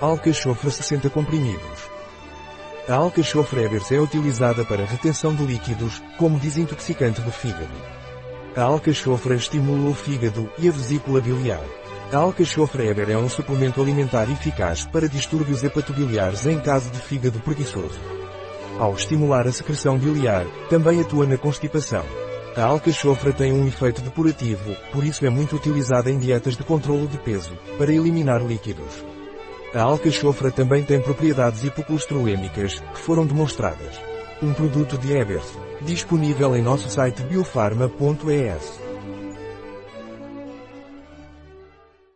Alcachofra 60 comprimidos. A alcachofra Ebers é utilizada para retenção de líquidos, como desintoxicante do fígado. A alcachofra estimula o fígado e a vesícula biliar. A alcachofra Eber é um suplemento alimentar eficaz para distúrbios hepatobiliares em caso de fígado preguiçoso. Ao estimular a secreção biliar, também atua na constipação. A alcachofra tem um efeito depurativo, por isso é muito utilizada em dietas de controlo de peso, para eliminar líquidos. A alcachofra também tem propriedades hipocolesterolémicas, que foram demonstradas. Um produto de Ebers, disponível em nosso site biofarma.es.